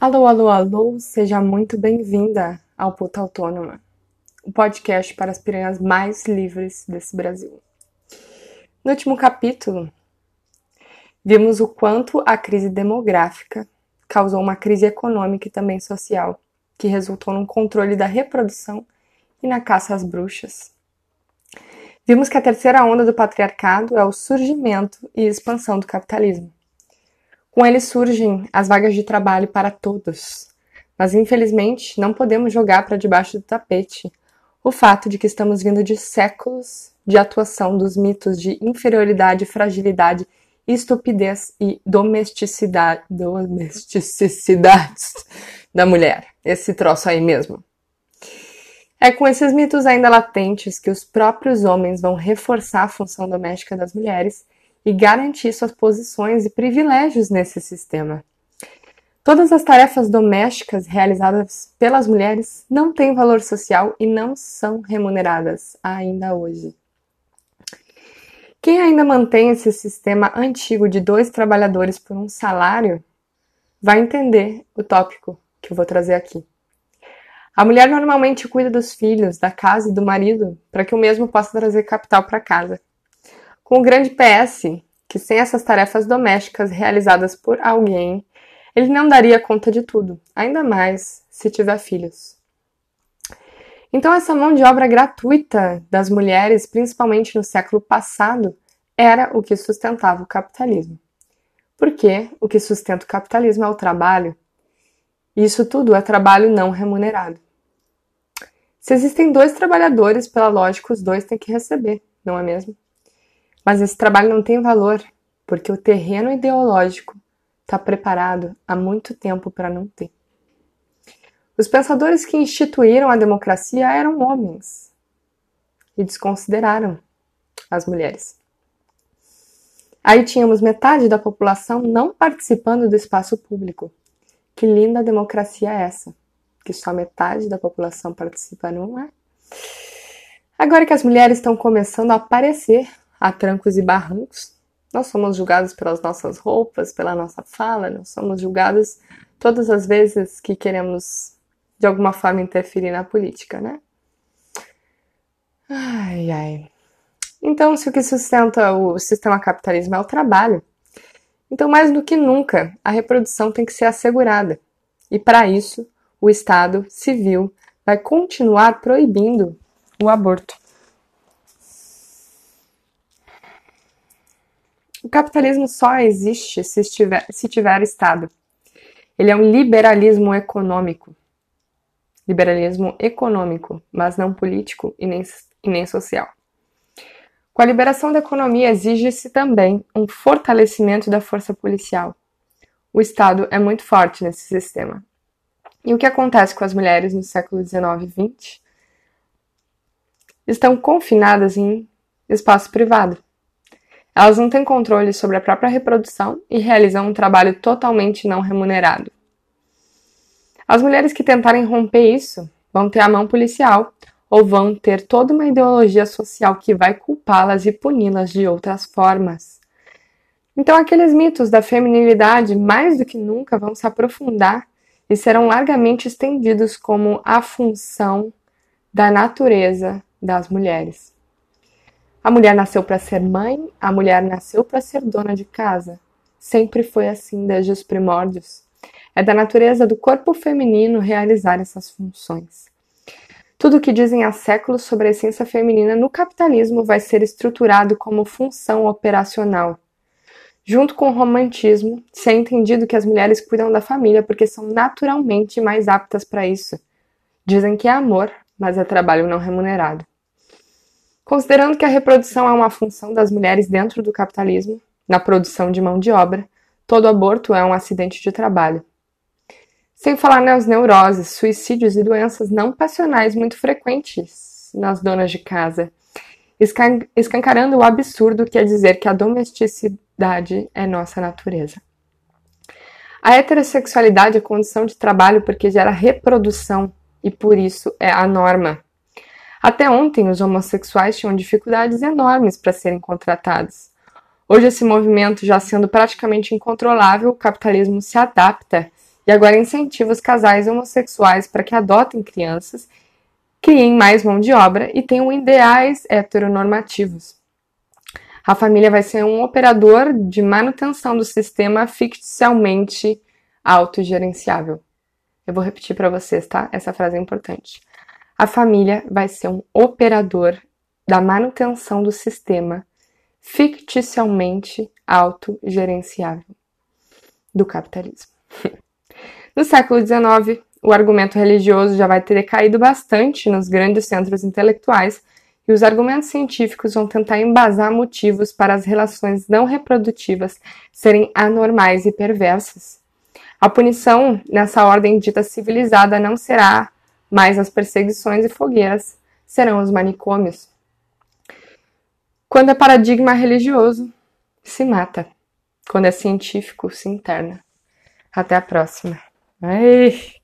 Alô, alô, alô, seja muito bem-vinda ao Puta Autônoma, o podcast para as piranhas mais livres desse Brasil. No último capítulo, vimos o quanto a crise demográfica causou uma crise econômica e também social, que resultou no controle da reprodução e na caça às bruxas. Vimos que a terceira onda do patriarcado é o surgimento e expansão do capitalismo com ele surgem as vagas de trabalho para todos. Mas infelizmente não podemos jogar para debaixo do tapete o fato de que estamos vindo de séculos de atuação dos mitos de inferioridade, fragilidade, estupidez e domesticidade, domesticidades da mulher. Esse troço aí mesmo. É com esses mitos ainda latentes que os próprios homens vão reforçar a função doméstica das mulheres e garantir suas posições e privilégios nesse sistema. Todas as tarefas domésticas realizadas pelas mulheres não têm valor social e não são remuneradas ainda hoje. Quem ainda mantém esse sistema antigo de dois trabalhadores por um salário vai entender o tópico que eu vou trazer aqui. A mulher normalmente cuida dos filhos, da casa e do marido para que o mesmo possa trazer capital para casa. Com o grande PS, que sem essas tarefas domésticas realizadas por alguém, ele não daria conta de tudo, ainda mais se tiver filhos. Então, essa mão de obra gratuita das mulheres, principalmente no século passado, era o que sustentava o capitalismo. Porque o que sustenta o capitalismo é o trabalho, e isso tudo é trabalho não remunerado. Se existem dois trabalhadores, pela lógica, os dois têm que receber, não é mesmo? Mas esse trabalho não tem valor, porque o terreno ideológico está preparado há muito tempo para não ter. Os pensadores que instituíram a democracia eram homens e desconsideraram as mulheres. Aí tínhamos metade da população não participando do espaço público. Que linda democracia é essa? Que só metade da população participa, não é? Agora que as mulheres estão começando a aparecer a trancos e barrancos. Nós somos julgados pelas nossas roupas, pela nossa fala, nós somos julgados todas as vezes que queremos de alguma forma interferir na política, né? Ai, ai. Então, se o que sustenta o sistema capitalismo é o trabalho, então mais do que nunca a reprodução tem que ser assegurada. E para isso, o Estado civil vai continuar proibindo o aborto. O capitalismo só existe se, estiver, se tiver Estado. Ele é um liberalismo econômico. Liberalismo econômico, mas não político e nem, e nem social. Com a liberação da economia, exige-se também um fortalecimento da força policial. O Estado é muito forte nesse sistema. E o que acontece com as mulheres no século XIX e XX? Estão confinadas em espaço privado. Elas não têm controle sobre a própria reprodução e realizam um trabalho totalmente não remunerado. As mulheres que tentarem romper isso vão ter a mão policial ou vão ter toda uma ideologia social que vai culpá-las e puni-las de outras formas. Então, aqueles mitos da feminilidade, mais do que nunca, vão se aprofundar e serão largamente estendidos como a função da natureza das mulheres. A mulher nasceu para ser mãe, a mulher nasceu para ser dona de casa. Sempre foi assim desde os primórdios. É da natureza do corpo feminino realizar essas funções. Tudo o que dizem há séculos sobre a essência feminina no capitalismo vai ser estruturado como função operacional. Junto com o romantismo, se é entendido que as mulheres cuidam da família porque são naturalmente mais aptas para isso. Dizem que é amor, mas é trabalho não remunerado. Considerando que a reprodução é uma função das mulheres dentro do capitalismo, na produção de mão de obra, todo aborto é um acidente de trabalho. Sem falar nas neuroses, suicídios e doenças não passionais muito frequentes nas donas de casa, escancarando o absurdo que é dizer que a domesticidade é nossa natureza. A heterossexualidade é condição de trabalho porque gera reprodução e por isso é a norma. Até ontem, os homossexuais tinham dificuldades enormes para serem contratados. Hoje, esse movimento já sendo praticamente incontrolável, o capitalismo se adapta e agora incentiva os casais homossexuais para que adotem crianças, criem mais mão de obra e tenham ideais heteronormativos. A família vai ser um operador de manutenção do sistema ficticialmente autogerenciável. Eu vou repetir para vocês, tá? Essa frase é importante. A família vai ser um operador da manutenção do sistema ficticialmente autogerenciável do capitalismo. No século XIX, o argumento religioso já vai ter decaído bastante nos grandes centros intelectuais e os argumentos científicos vão tentar embasar motivos para as relações não reprodutivas serem anormais e perversas. A punição nessa ordem dita civilizada não será mais as perseguições e fogueiras, serão os manicômios. Quando é paradigma religioso, se mata. Quando é científico, se interna. Até a próxima. Ai.